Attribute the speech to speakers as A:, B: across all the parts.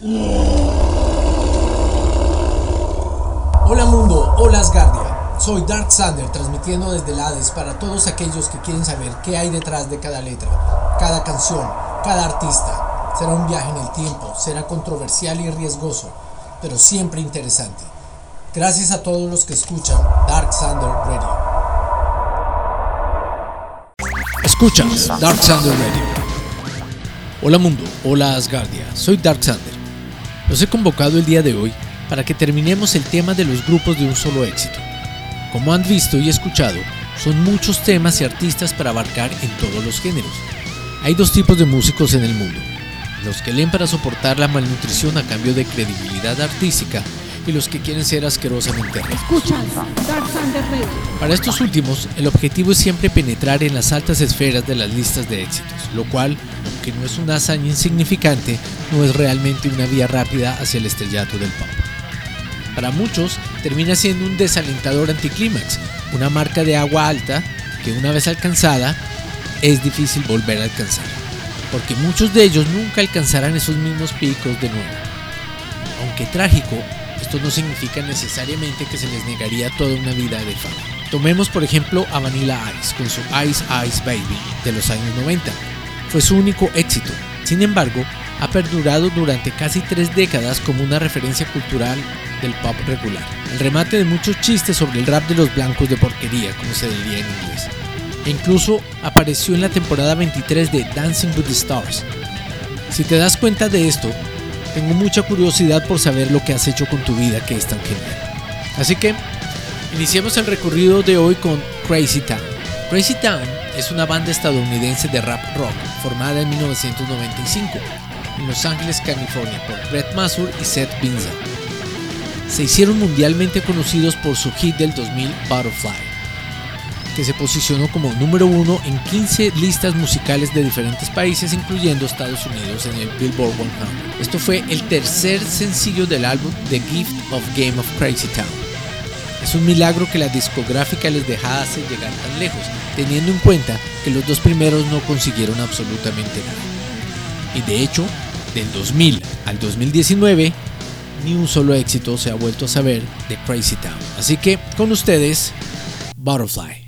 A: Hola mundo, hola Asgardia. Soy Dark Sander transmitiendo desde el Hades para todos aquellos que quieren saber qué hay detrás de cada letra, cada canción, cada artista. Será un viaje en el tiempo, será controversial y riesgoso, pero siempre interesante. Gracias a todos los que escuchan Dark Sander Radio. Escuchas Dark Sander Radio. Hola mundo, hola Asgardia, soy Dark Sander. Los he convocado el día de hoy para que terminemos el tema de los grupos de un solo éxito. Como han visto y escuchado, son muchos temas y artistas para abarcar en todos los géneros. Hay dos tipos de músicos en el mundo, los que leen para soportar la malnutrición a cambio de credibilidad artística y los que quieren ser asquerosamente ricos. Para estos últimos, el objetivo es siempre penetrar en las altas esferas de las listas de éxitos, lo cual, aunque no es una hazaña insignificante, no es realmente una vía rápida hacia el estrellato del pop. Para muchos, termina siendo un desalentador anticlímax, una marca de agua alta que una vez alcanzada, es difícil volver a alcanzar, porque muchos de ellos nunca alcanzarán esos mismos picos de nuevo. Aunque trágico, esto no significa necesariamente que se les negaría toda una vida de fama. Tomemos por ejemplo a Vanilla Ice con su Ice Ice Baby de los años 90. Fue su único éxito. Sin embargo, ha perdurado durante casi tres décadas como una referencia cultural del pop regular. El remate de muchos chistes sobre el rap de los blancos de porquería, como se diría en inglés. E incluso apareció en la temporada 23 de Dancing with the Stars. Si te das cuenta de esto, tengo mucha curiosidad por saber lo que has hecho con tu vida que es tan genial. Así que, iniciemos el recorrido de hoy con Crazy Town. Crazy Town es una banda estadounidense de rap rock formada en 1995 en Los Ángeles, California por Brett Masur y Seth Binza. Se hicieron mundialmente conocidos por su hit del 2000 Butterfly, que se posicionó como número uno en 15 listas musicales de diferentes países, incluyendo Estados Unidos en el Billboard 100. Esto fue el tercer sencillo del álbum The Gift of Game of Crazy Town. Es un milagro que la discográfica les dejase llegar tan lejos, teniendo en cuenta que los dos primeros no consiguieron absolutamente nada. Y de hecho, del 2000 al 2019, ni un solo éxito se ha vuelto a saber de Crazy Town. Así que, con ustedes, Butterfly.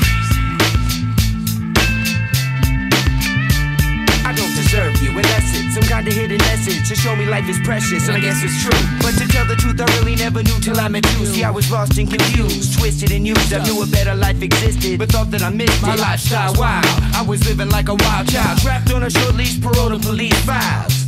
B: You, it's some kind of hidden message to show me life is precious, and I guess it's true. But to tell the truth, I really never knew till I met you. See, I was lost and confused, twisted and used. I knew a better life existed, but thought that I missed it. my lifestyle. Wild, I was living like a wild child, trapped on a short leash, parole to police files.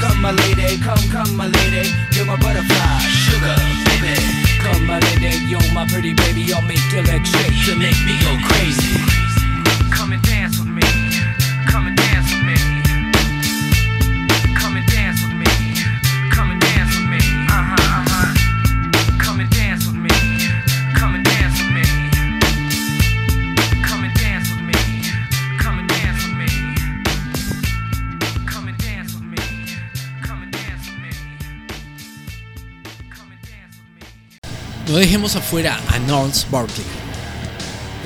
C: Come, my lady, come, come, my lady. You're my butterfly, sugar, baby. Come, my lady, you're my pretty baby. I'll make your legs shake. You make me go crazy. Come and dance with me. Come and dance with me.
A: No dejemos afuera a Gnarls Barkley.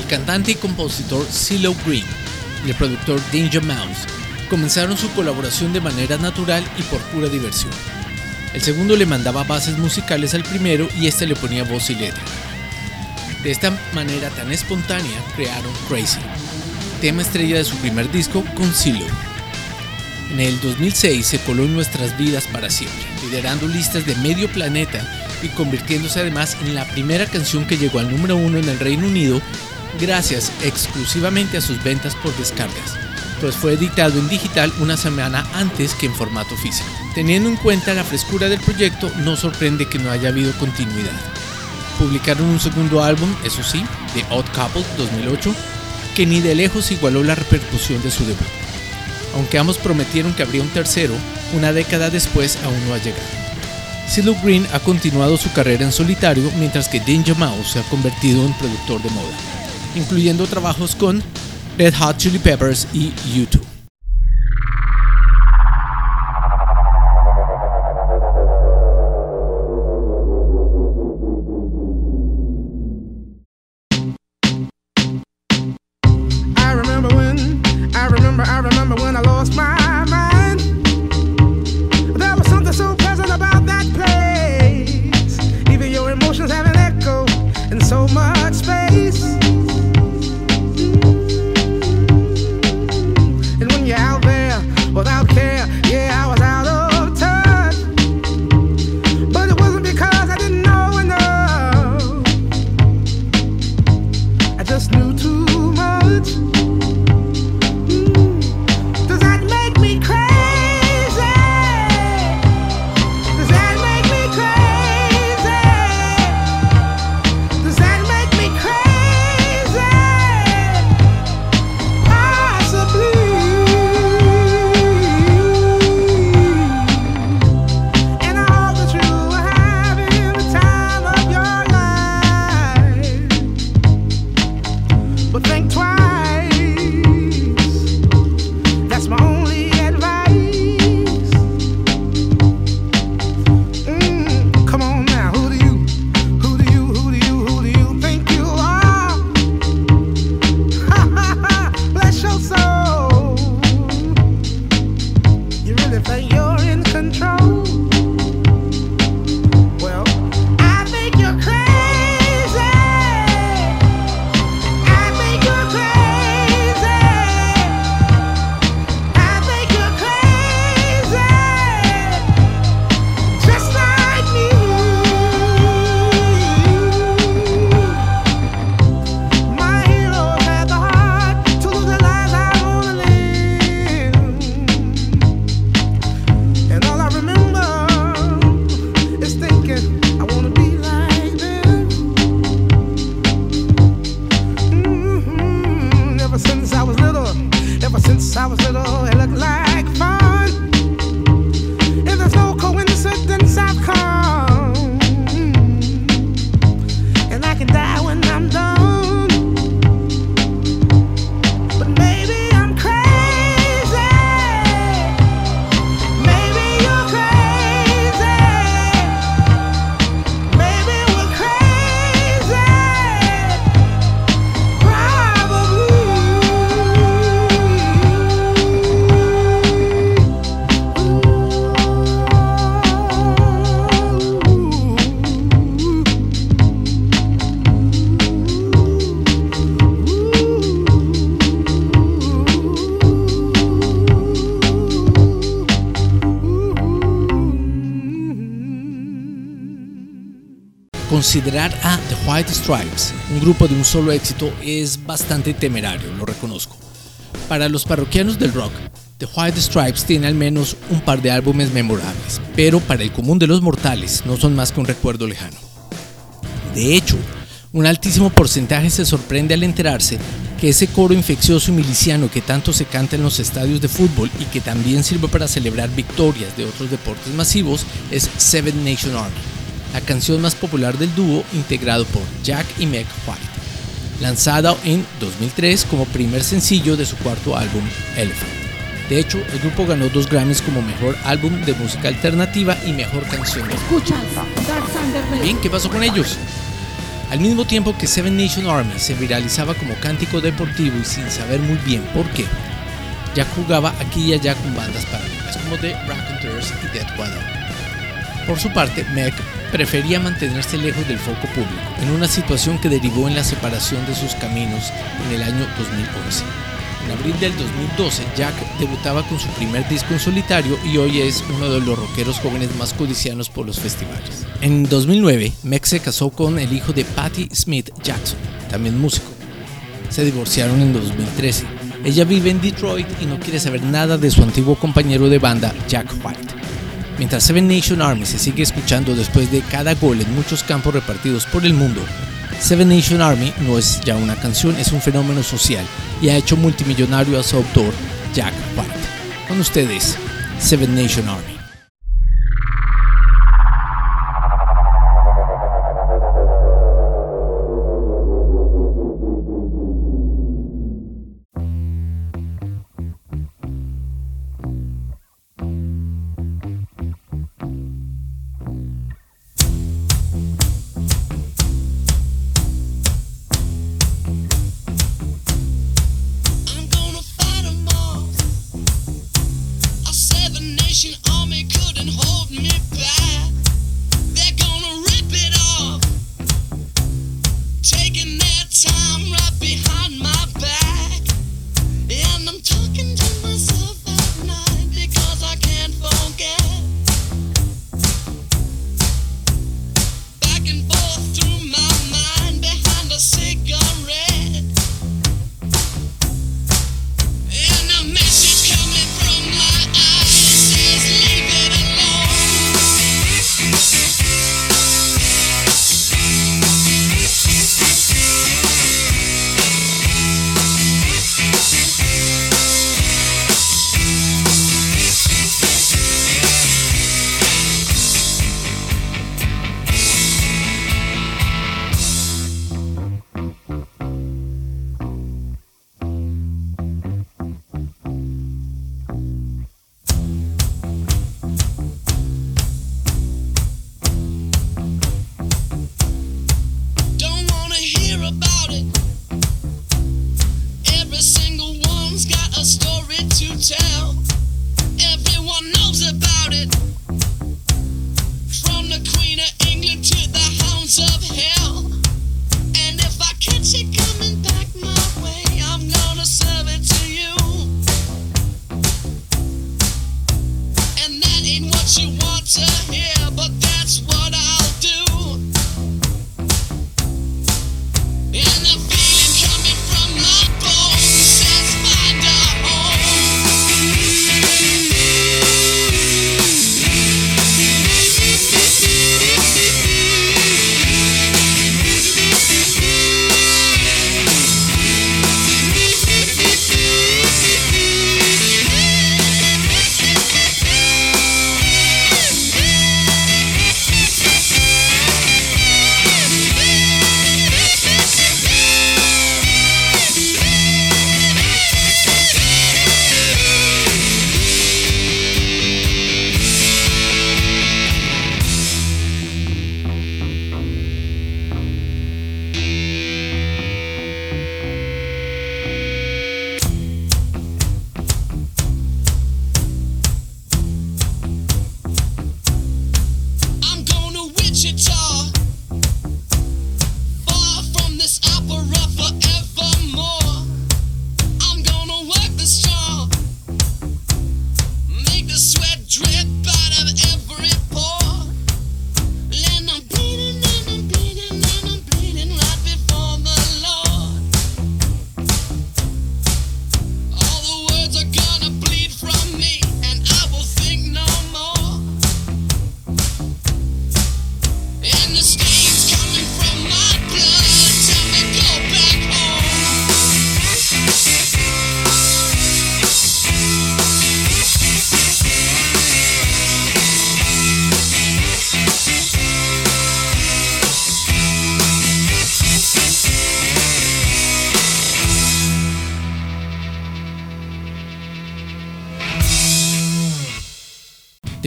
A: El cantante y compositor CeeLo Green y el productor Danger Mouse comenzaron su colaboración de manera natural y por pura diversión. El segundo le mandaba bases musicales al primero y este le ponía voz y letra. De esta manera tan espontánea crearon Crazy, tema estrella de su primer disco con CeeLo. En el 2006 se coló en nuestras vidas para siempre, liderando listas de medio planeta y convirtiéndose además en la primera canción que llegó al número uno en el Reino Unido gracias exclusivamente a sus ventas por descargas, pues fue editado en digital una semana antes que en formato físico. Teniendo en cuenta la frescura del proyecto, no sorprende que no haya habido continuidad. Publicaron un segundo álbum, eso sí, The Odd Couple 2008, que ni de lejos igualó la repercusión de su debut. Aunque ambos prometieron que habría un tercero, una década después aún no ha llegado. CeeLo Green ha continuado su carrera en solitario mientras que Danger Mouse se ha convertido en productor de moda, incluyendo trabajos con Red Hot Chili Peppers y U2. Considerar a The White Stripes un grupo de un solo éxito es bastante temerario, lo reconozco. Para los parroquianos del rock, The White Stripes tiene al menos un par de álbumes memorables, pero para el común de los mortales no son más que un recuerdo lejano. De hecho, un altísimo porcentaje se sorprende al enterarse que ese coro infeccioso y miliciano que tanto se canta en los estadios de fútbol y que también sirve para celebrar victorias de otros deportes masivos es Seven Nation Army, la canción más popular del dúo integrado por Jack y Meg White, lanzada en 2003 como primer sencillo de su cuarto álbum Elephant. De hecho, el grupo ganó dos Grammys como mejor álbum de música alternativa y mejor canción.
D: Radio.
A: Bien, ¿qué pasó con ellos? Al mismo tiempo que Seven Nation Army se viralizaba como cántico deportivo y sin saber muy bien por qué, Jack jugaba aquí y allá con bandas paralelas como The Raconteurs y Dead Weather. Por su parte, Meg prefería mantenerse lejos del foco público, en una situación que derivó en la separación de sus caminos en el año 2011. En abril del 2012, Jack debutaba con su primer disco en solitario y hoy es uno de los rockeros jóvenes más codicianos por los festivales. En 2009, Meg se casó con el hijo de Patti Smith Jackson, también músico. Se divorciaron en 2013. Ella vive en Detroit y no quiere saber nada de su antiguo compañero de banda, Jack White. Mientras Seven Nation Army se sigue escuchando después de cada gol en muchos campos repartidos por el mundo, Seven Nation Army no es ya una canción, es un fenómeno social y ha hecho multimillonario a su autor, Jack White. Con ustedes, Seven Nation Army.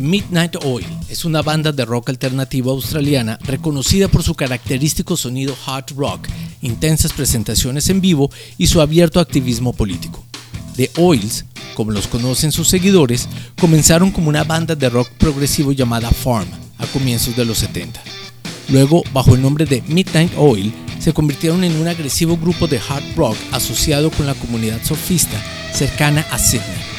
A: Midnight Oil es una banda de rock alternativo australiana reconocida por su característico sonido hard rock, intensas presentaciones en vivo y su abierto activismo político. The Oils, como los conocen sus seguidores, comenzaron como una banda de rock progresivo llamada Farm a comienzos de los 70. Luego, bajo el nombre de Midnight Oil, se convirtieron en un agresivo grupo de hard rock asociado con la comunidad surfista cercana a Sydney.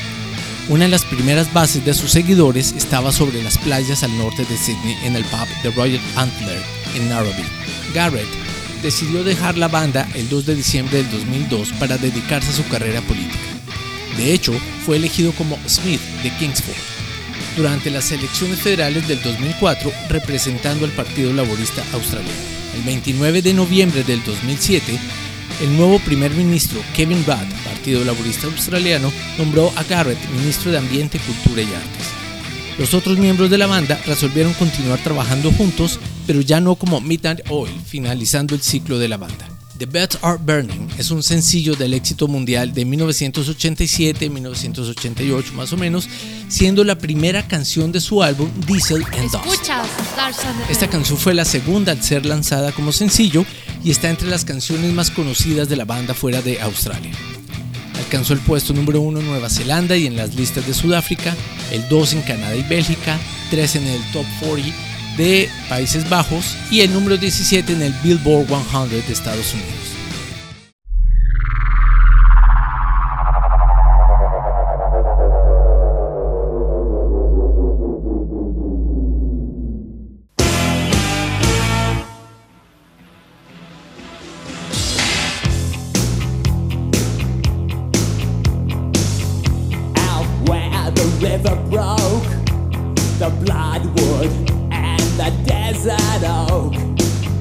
A: Una de las primeras bases de sus seguidores estaba sobre las playas al norte de Sydney en el pub The Royal Antler en Narrabeen. Garrett decidió dejar la banda el 2 de diciembre del 2002 para dedicarse a su carrera política. De hecho, fue elegido como Smith de Kingsford durante las elecciones federales del 2004 representando al Partido Laborista Australiano. El 29 de noviembre del 2007, el nuevo primer ministro Kevin Rudd, Partido Laborista Australiano, nombró a Garrett ministro de Ambiente, Cultura y Artes. Los otros miembros de la banda resolvieron continuar trabajando juntos, pero ya no como Midnight Oil, finalizando el ciclo de la banda. The Beds Are Burning es un sencillo del éxito mundial de 1987-1988 más o menos, siendo la primera canción de su álbum Diesel and Dust. Esta canción fue la segunda al ser lanzada como sencillo y está entre las canciones más conocidas de la banda fuera de Australia. Alcanzó el puesto número 1 en Nueva Zelanda y en las listas de Sudáfrica, el 2 en Canadá y Bélgica, 3 en el Top 40 de Países Bajos y el número 17 en el Billboard 100 de Estados Unidos.
E: out where the river broke, the bloodwood and the desert oak,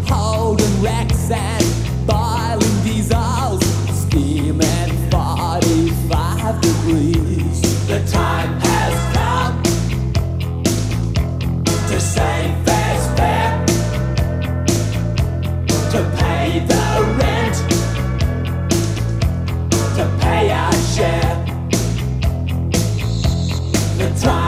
E: holding wrecks and boiling diesels, steaming 45 degrees. The time has come to save to pay the rent, to pay our share. The time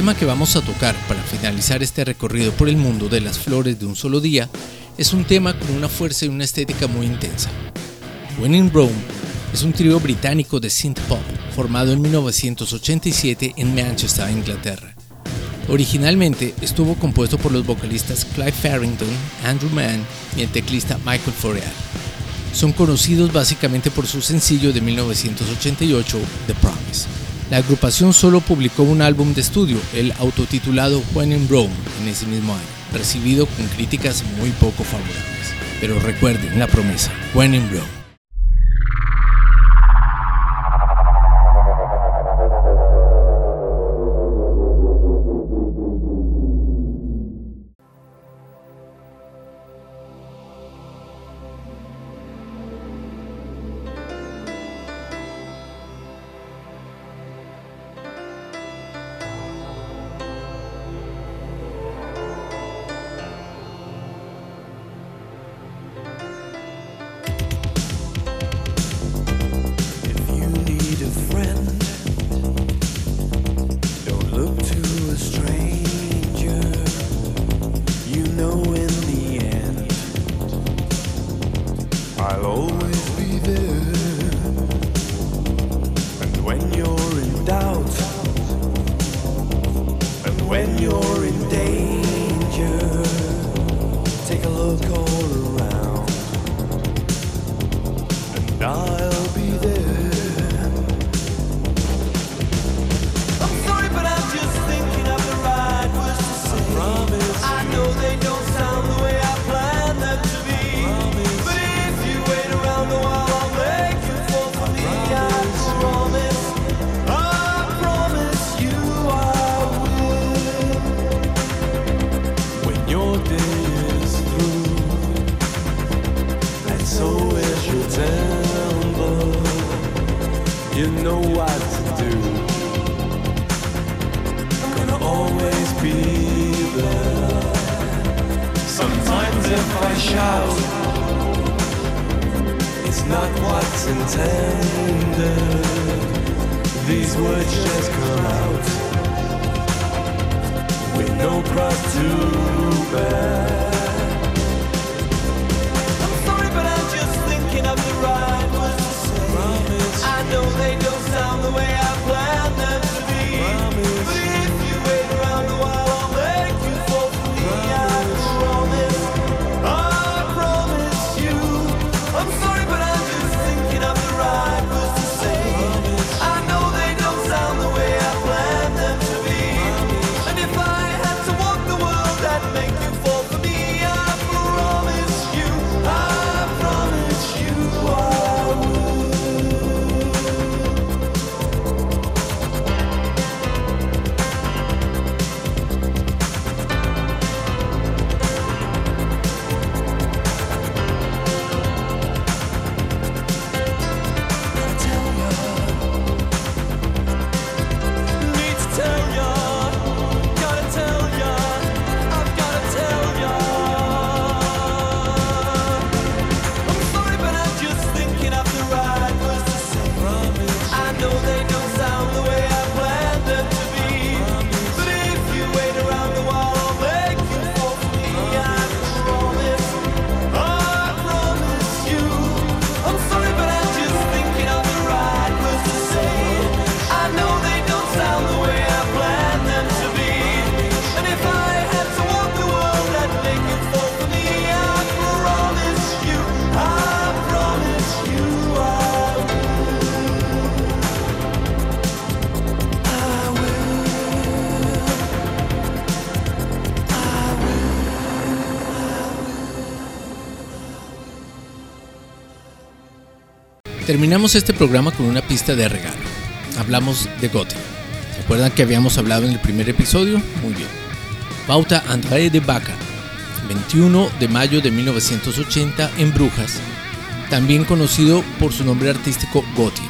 A: tema que vamos a tocar para finalizar este recorrido por el mundo de las flores de un solo día es un tema con una fuerza y una estética muy intensa. When in Rome es un trío británico de synth pop formado en 1987 en Manchester, Inglaterra. Originalmente estuvo compuesto por los vocalistas Clive Farrington, Andrew Mann y el teclista Michael Foreal. Son conocidos básicamente por su sencillo de 1988, The Promise. La agrupación solo publicó un álbum de estudio, el autotitulado When in Rome, en ese mismo año, recibido con críticas muy poco favorables. Pero recuerden la promesa, When in Rome.
C: What's intended. These words just come out with no cross to bear. I'm sorry, but I'm just thinking of the right words to say. I know they don't sound the way I planned
A: Terminamos este programa con una pista de regalo. Hablamos de Gotham. ¿Se acuerdan que habíamos hablado en el primer episodio? Muy bien. Bauta André de Baca, 21 de mayo de 1980 en Brujas, también conocido por su nombre artístico Gotti.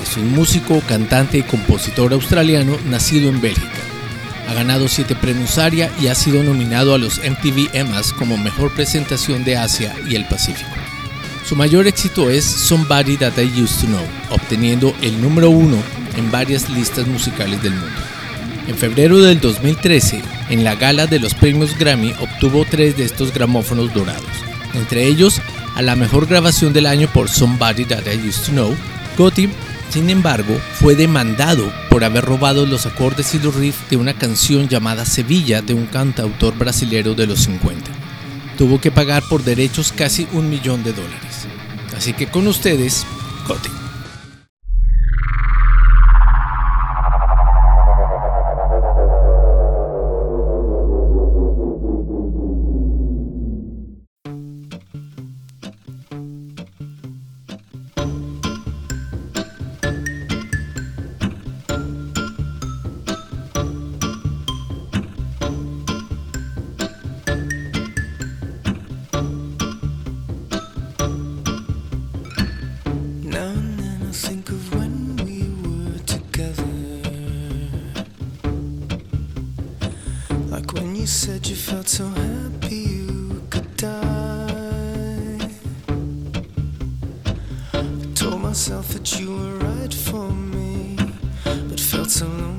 A: Es un músico, cantante y compositor australiano nacido en Bélgica. Ha ganado 7 premios ARIA y ha sido nominado a los MTV EMAs como mejor presentación de Asia y el Pacífico. Su mayor éxito es Somebody That I Used to Know, obteniendo el número uno en varias listas musicales del mundo. En febrero del 2013, en la gala de los premios Grammy, obtuvo tres de estos gramófonos dorados, entre ellos a la mejor grabación del año por Somebody That I Used to Know. Gotti, sin embargo, fue demandado por haber robado los acordes y los riffs de una canción llamada Sevilla de un cantautor brasilero de los 50. Tuvo que pagar por derechos casi un millón de dólares. Así que con ustedes, Gotti.
F: Myself that you were right for me, but felt so lonely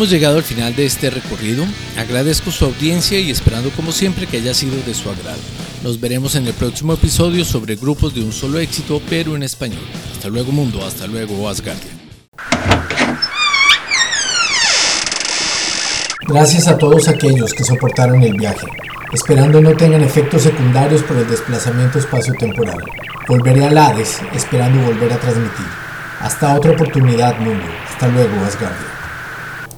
A: Hemos llegado al final de este recorrido. Agradezco su audiencia y esperando como siempre que haya sido de su agrado. Nos veremos en el próximo episodio sobre grupos de un solo éxito, pero en español. Hasta luego mundo, hasta luego Asgardia.
G: Gracias a todos aquellos que soportaron el viaje.
A: esperando no tengan efectos secundarios por el desplazamiento espacio-temporal. Volveré al Hades, esperando volver a transmitir. Hasta otra oportunidad, mundo. Hasta luego, Asgardia.